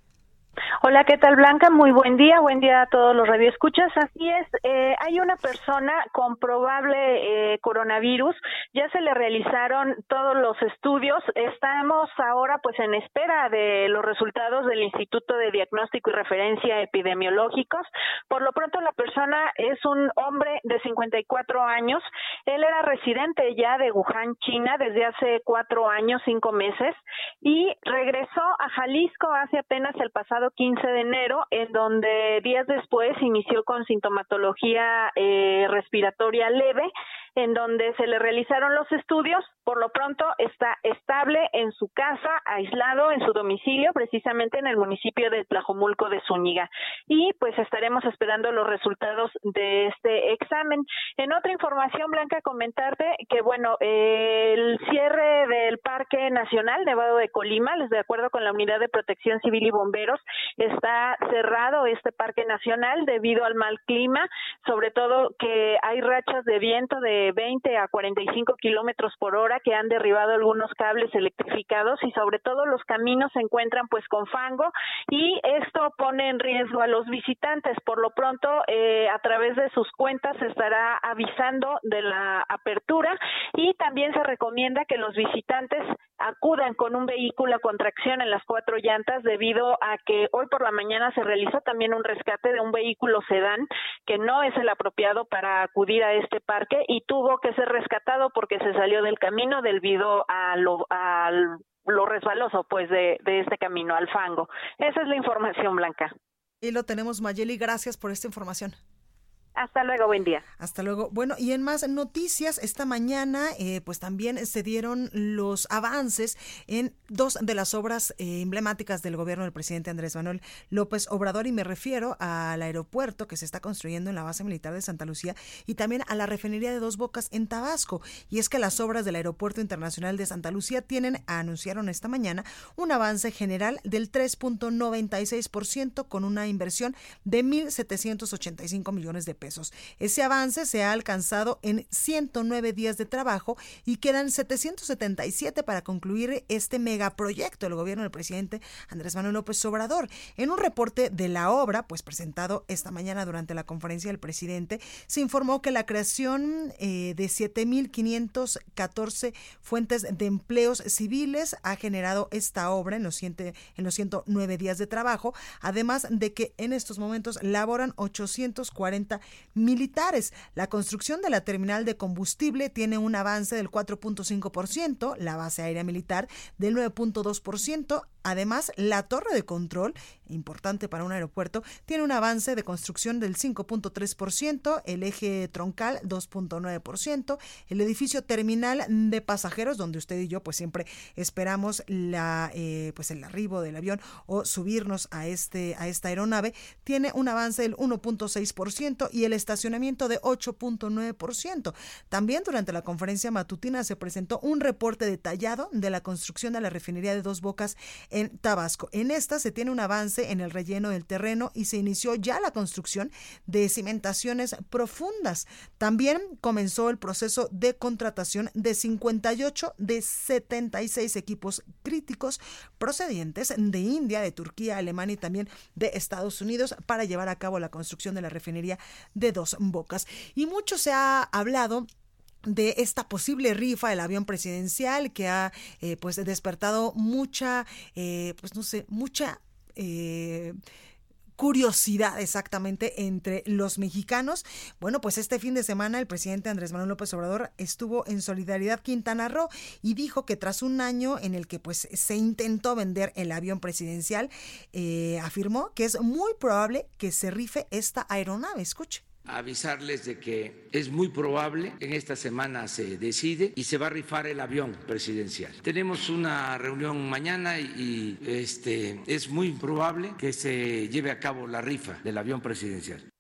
Hola, ¿qué tal Blanca? Muy buen día, buen día a todos los radioescuchas. Así es, eh, hay una persona con probable eh, coronavirus, ya se le realizaron todos los estudios, estamos ahora pues en espera de los resultados del Instituto de Diagnóstico y Referencia Epidemiológicos. Por lo pronto la persona es un hombre de 54 años, él era residente ya de Wuhan, China, desde hace cuatro años, cinco meses, y regresó a Jalisco hace apenas el pasado 15 de enero, en donde días después inició con sintomatología eh, respiratoria leve. En donde se le realizaron los estudios. Por lo pronto está estable en su casa, aislado en su domicilio, precisamente en el municipio de Tlajomulco de Zúñiga. Y pues estaremos esperando los resultados de este examen. En otra información, Blanca, comentarte que, bueno, el cierre del Parque Nacional Nevado de Colima, de acuerdo con la Unidad de Protección Civil y Bomberos, está cerrado este Parque Nacional debido al mal clima, sobre todo que hay rachas de viento de 20 a 45 kilómetros por hora que han derribado algunos cables electrificados y sobre todo los caminos se encuentran pues con fango y esto pone en riesgo a los visitantes. Por lo pronto, eh, a través de sus cuentas se estará avisando de la apertura y también se recomienda que los visitantes acudan con un vehículo a contracción en las cuatro llantas debido a que hoy por la mañana se realizó también un rescate de un vehículo sedán que no es el apropiado para acudir a este parque y tuvo que ser rescatado porque se salió del camino debido a lo, a lo resbaloso pues de, de este camino al fango. Esa es la información, Blanca. Y lo tenemos, Mayeli. Gracias por esta información. Hasta luego, buen día. Hasta luego. Bueno, y en más noticias, esta mañana eh, pues también se dieron los avances en dos de las obras eh, emblemáticas del gobierno del presidente Andrés Manuel López Obrador y me refiero al aeropuerto que se está construyendo en la base militar de Santa Lucía y también a la refinería de Dos Bocas en Tabasco. Y es que las obras del Aeropuerto Internacional de Santa Lucía tienen, anunciaron esta mañana, un avance general del 3.96% con una inversión de 1.785 millones de pesos ese avance se ha alcanzado en 109 días de trabajo y quedan 777 para concluir este megaproyecto del gobierno del presidente Andrés Manuel López Obrador. En un reporte de la obra, pues presentado esta mañana durante la conferencia del presidente, se informó que la creación eh, de 7.514 fuentes de empleos civiles ha generado esta obra en los, en los 109 días de trabajo, además de que en estos momentos laboran 840 militares. La construcción de la terminal de combustible tiene un avance del 4.5%, la base aérea militar del 9.2%, Además, la torre de control, importante para un aeropuerto, tiene un avance de construcción del 5.3%, el eje troncal 2.9%, el edificio terminal de pasajeros, donde usted y yo pues siempre esperamos la, eh, pues el arribo del avión o subirnos a, este, a esta aeronave, tiene un avance del 1.6% y el estacionamiento de 8.9%. También durante la conferencia matutina se presentó un reporte detallado de la construcción de la refinería de Dos Bocas en Tabasco. En esta se tiene un avance en el relleno del terreno y se inició ya la construcción de cimentaciones profundas. También comenzó el proceso de contratación de 58 de 76 equipos críticos procedientes de India, de Turquía, Alemania y también de Estados Unidos para llevar a cabo la construcción de la refinería de Dos Bocas. Y mucho se ha hablado de esta posible rifa del avión presidencial que ha eh, pues despertado mucha eh, pues no sé mucha eh, curiosidad exactamente entre los mexicanos. Bueno, pues este fin de semana el presidente Andrés Manuel López Obrador estuvo en Solidaridad Quintana Roo y dijo que tras un año en el que pues se intentó vender el avión presidencial, afirmó que es muy probable que se rife esta aeronave. Escuche avisarles de que es muy probable, en esta semana se decide y se va a rifar el avión presidencial. Tenemos una reunión mañana y, este, es muy probable que se lleve a cabo la rifa del avión presidencial.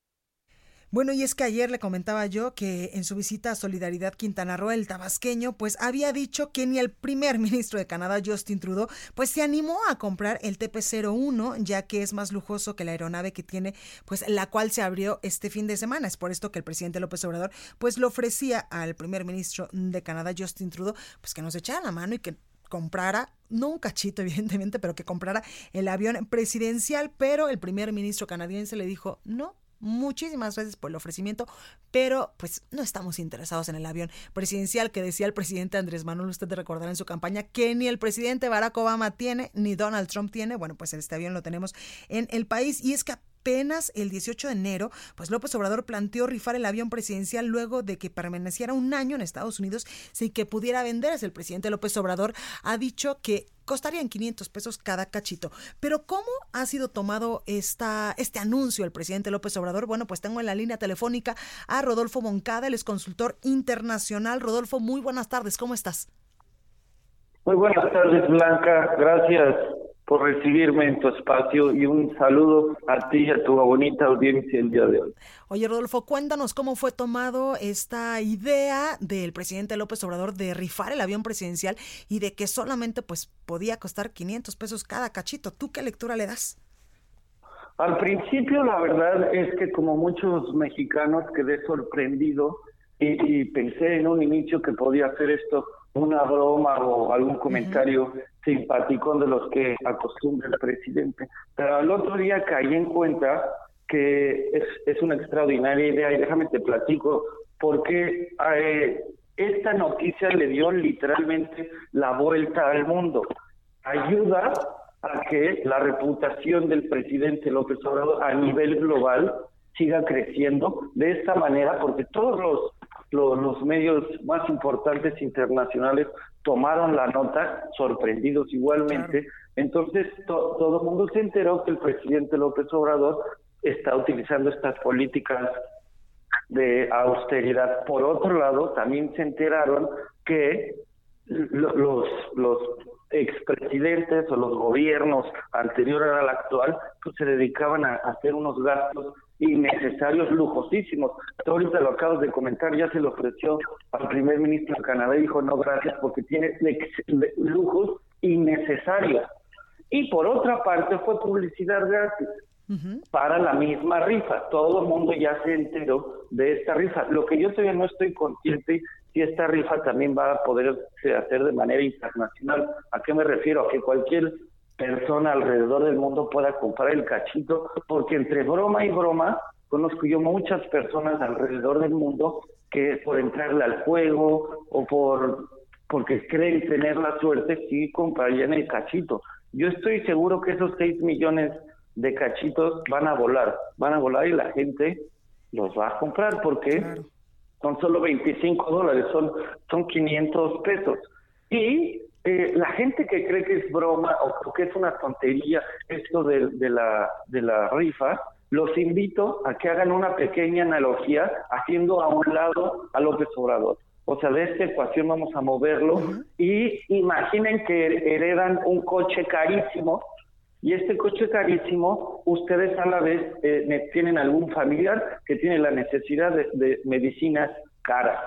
Bueno, y es que ayer le comentaba yo que en su visita a Solidaridad Quintana Roo, el tabasqueño, pues había dicho que ni el primer ministro de Canadá, Justin Trudeau, pues se animó a comprar el TP-01, ya que es más lujoso que la aeronave que tiene, pues la cual se abrió este fin de semana. Es por esto que el presidente López Obrador, pues le ofrecía al primer ministro de Canadá, Justin Trudeau, pues que nos echara la mano y que comprara, no un cachito evidentemente, pero que comprara el avión presidencial, pero el primer ministro canadiense le dijo, no, muchísimas gracias por el ofrecimiento, pero pues no estamos interesados en el avión presidencial que decía el presidente Andrés Manuel, usted te recordará en su campaña, que ni el presidente Barack Obama tiene, ni Donald Trump tiene, bueno, pues este avión lo tenemos en el país y es que apenas el 18 de enero, pues López Obrador planteó rifar el avión presidencial luego de que permaneciera un año en Estados Unidos sin que pudiera venderse. El presidente López Obrador ha dicho que costarían 500 pesos cada cachito. Pero ¿cómo ha sido tomado esta, este anuncio el presidente López Obrador? Bueno, pues tengo en la línea telefónica a Rodolfo Moncada, el es consultor internacional. Rodolfo, muy buenas tardes, ¿cómo estás? Muy buenas tardes, Blanca. Gracias por recibirme en tu espacio y un saludo a ti y a tu bonita audiencia el día de hoy. Oye, Rodolfo, cuéntanos cómo fue tomado esta idea del presidente López Obrador de rifar el avión presidencial y de que solamente pues podía costar 500 pesos cada cachito. ¿Tú qué lectura le das? Al principio, la verdad es que como muchos mexicanos quedé sorprendido y, y pensé en un inicio que podía hacer esto una broma o algún comentario simpático de los que acostumbra el presidente. Pero al otro día caí en cuenta que es, es una extraordinaria idea y déjame te platico porque eh, esta noticia le dio literalmente la vuelta al mundo. Ayuda a que la reputación del presidente López Obrador a nivel global siga creciendo de esta manera, porque todos los los, medios más importantes internacionales tomaron la nota, sorprendidos igualmente. Entonces, todo el mundo se enteró que el presidente López Obrador está utilizando estas políticas de austeridad. Por otro lado, también se enteraron que los, los expresidentes o los gobiernos anteriores al actual pues, se dedicaban a hacer unos gastos innecesarios, lujosísimos. Tú ahorita lo acabas de comentar, ya se le ofreció al primer ministro de Canadá y dijo no gracias porque tiene lujos innecesarios. Y por otra parte fue publicidad gratis para la misma rifa. Todo el mundo ya se enteró de esta rifa. Lo que yo todavía no estoy consciente si esta rifa también va a poder hacer de manera internacional. ¿A qué me refiero? A que cualquier persona alrededor del mundo pueda comprar el cachito, porque entre broma y broma, conozco yo muchas personas alrededor del mundo que por entrarle al juego o por porque creen tener la suerte, sí comprarían el cachito. Yo estoy seguro que esos 6 millones de cachitos van a volar, van a volar y la gente los va a comprar porque son solo 25 dólares, son, son 500 pesos. Y eh, la gente que cree que es broma o que es una tontería esto de, de, la, de la rifa, los invito a que hagan una pequeña analogía haciendo a un lado a López Obrador. O sea, de esta ecuación vamos a moverlo y imaginen que heredan un coche carísimo y este coche carísimo, ustedes a la vez eh, tienen algún familiar que tiene la necesidad de, de medicinas caras.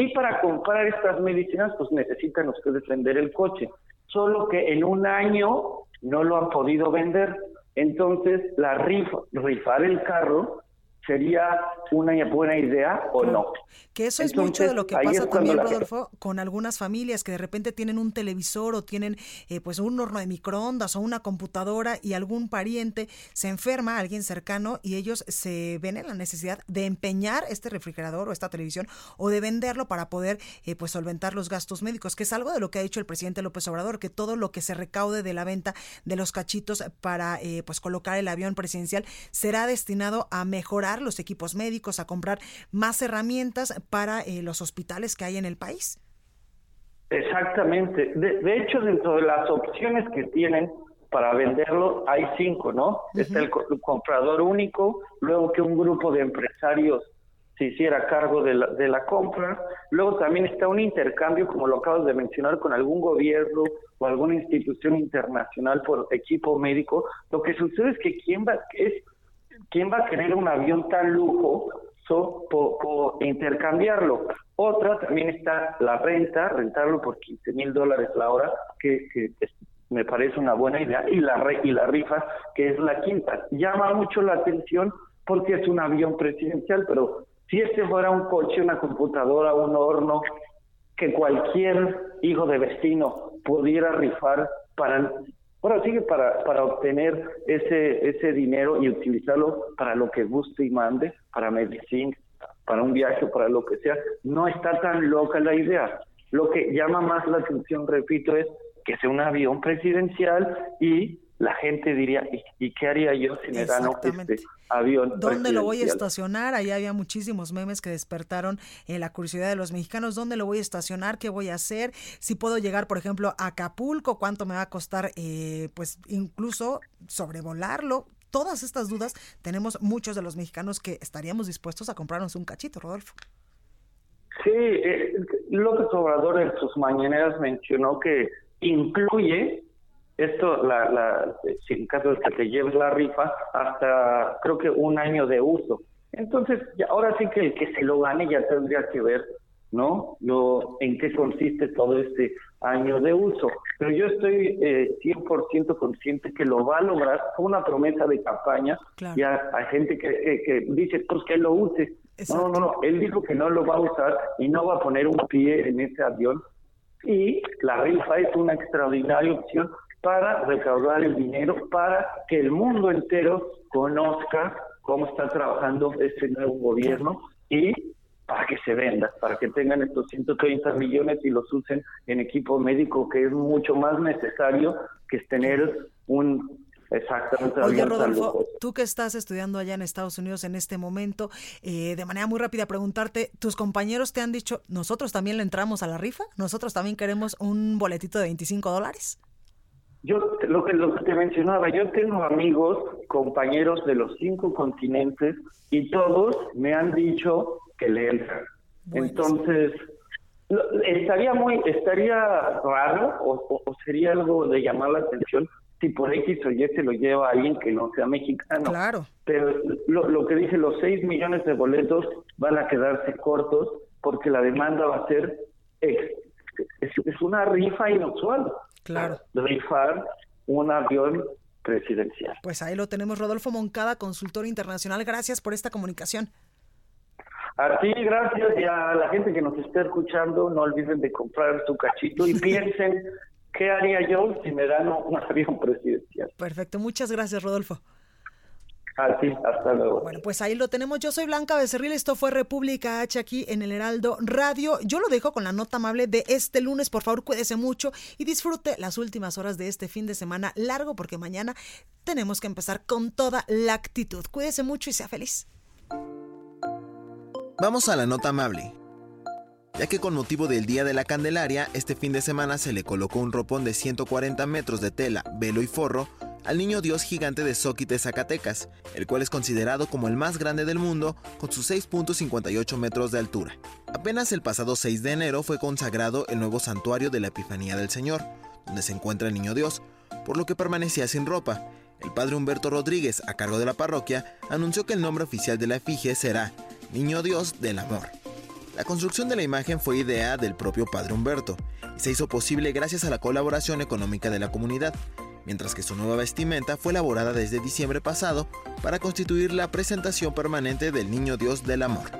Y para comprar estas medicinas, pues necesitan ustedes vender el coche. Solo que en un año no lo han podido vender. Entonces, la rifa, rifar el carro sería una buena idea o no. Que eso es mucho de lo que pasa también, Rodolfo, con algunas familias que de repente tienen un televisor o tienen eh, pues un horno de microondas o una computadora y algún pariente se enferma, alguien cercano, y ellos se ven en la necesidad de empeñar este refrigerador o esta televisión o de venderlo para poder eh, pues solventar los gastos médicos, que es algo de lo que ha dicho el presidente López Obrador, que todo lo que se recaude de la venta de los cachitos para eh, pues colocar el avión presidencial será destinado a mejorar los equipos médicos, a comprar más herramientas para eh, los hospitales que hay en el país. Exactamente. De, hecho, dentro de las opciones que tienen para venderlo, hay cinco, ¿no? Está el, comprador único, luego que un grupo de empresarios se hiciera cargo de la, de la compra, luego también está un intercambio, como lo acabas de mencionar, con algún gobierno o alguna institución internacional por equipo médico. Lo que sucede es que quién va, es ¿quién va a querer un avión tan lujo por, intercambiarlo? Otra también está la renta, rentarlo por 15 mil dólares la hora, que, me parece una buena idea, y la, y la rifa, que es la quinta. Llama mucho la atención porque es un avión presidencial, pero si este fuera un coche, una computadora, un horno, que cualquier hijo de vecino pudiera rifar para Ahora sigue para, para obtener ese, ese dinero y utilizarlo para lo que guste y mande, para medicina, para un viaje, para lo que sea. No está tan loca la idea. Lo que llama más la atención, repito, es que sea un avión presidencial y la gente diría, ¿y, qué haría yo si me gano este avión? ¿Dónde lo voy a estacionar? Ahí había muchísimos memes que despertaron eh, la curiosidad de los mexicanos. ¿Dónde lo voy a estacionar? ¿Qué voy a hacer? Si puedo llegar, por ejemplo, a Acapulco, ¿cuánto me va a costar? Eh, pues incluso sobrevolarlo. Todas estas dudas tenemos muchos de los mexicanos que estaríamos dispuestos a comprarnos un cachito, Rodolfo. Sí, eh, López Obrador en sus mañaneras mencionó que incluye esto, la, la, en caso de que te lleves la rifa, hasta creo que un año de uso. Entonces, ahora sí que el que se lo gane ya tendría que ver, ¿no? Lo, en qué consiste todo este año de uso. Pero yo estoy eh, 100% consciente que lo va a lograr. Fue una promesa de campaña. Ya hay gente que, que dice, pues que lo use. No, no, no. Él dijo que no lo va a usar y no va a poner un pie en ese avión. Y la rifa es una extraordinaria opción para recaudar el dinero, para que el mundo entero conozca cómo está trabajando este nuevo gobierno y para que se venda, para que tengan estos 130 millones y los usen en equipo médico, que es mucho más necesario que tener un Exactamente. Oye, Rodolfo, tú que estás estudiando allá en Estados Unidos en este momento, eh, de manera muy rápida preguntarte, ¿tus compañeros te han dicho, nosotros también le entramos a la rifa? ¿Nosotros también queremos un boletito de 25 dólares? Yo, lo que, lo que te mencionaba, yo tengo amigos, compañeros de los cinco continentes y todos me han dicho que le entran. Entonces, estaría muy, estaría raro o, sería algo de llamar la atención si por X o Y se lo lleva alguien que no sea mexicano. Claro. Pero lo, lo que dice, los 6 millones de boletos van a quedarse cortos porque la demanda va a ser, es, es una rifa inusual. Claro. Rifar un avión presidencial. Pues ahí lo tenemos, Rodolfo Moncada, consultor internacional. Gracias por esta comunicación. A ti, gracias, y a la gente que nos está escuchando, no olviden de comprar su cachito y piensen qué haría yo si me dan un avión presidencial. Perfecto, muchas gracias, Rodolfo. Así, hasta luego. Bueno, pues ahí lo tenemos. Yo soy Blanca Becerril. Esto fue República H aquí en el Heraldo Radio. Yo lo dejo con la nota amable de este lunes. Por favor, cuídese mucho y disfrute las últimas horas de este fin de semana largo porque mañana tenemos que empezar con toda la actitud. Cuídese mucho y sea feliz. Vamos a la nota amable. Ya que con motivo del Día de la Candelaria, este fin de semana se le colocó un ropón de 140 metros de tela, velo y forro al niño Dios gigante de Zóquite, Zacatecas, el cual es considerado como el más grande del mundo con sus 6.58 metros de altura. Apenas el pasado 6 de enero fue consagrado el nuevo santuario de la Epifanía del Señor, donde se encuentra el niño Dios, por lo que permanecía sin ropa. El padre Humberto Rodríguez, a cargo de la parroquia, anunció que el nombre oficial de la efigie será Niño Dios del Amor. La construcción de la imagen fue idea del propio padre Humberto y se hizo posible gracias a la colaboración económica de la comunidad, mientras que su nueva vestimenta fue elaborada desde diciembre pasado para constituir la presentación permanente del Niño Dios del Amor.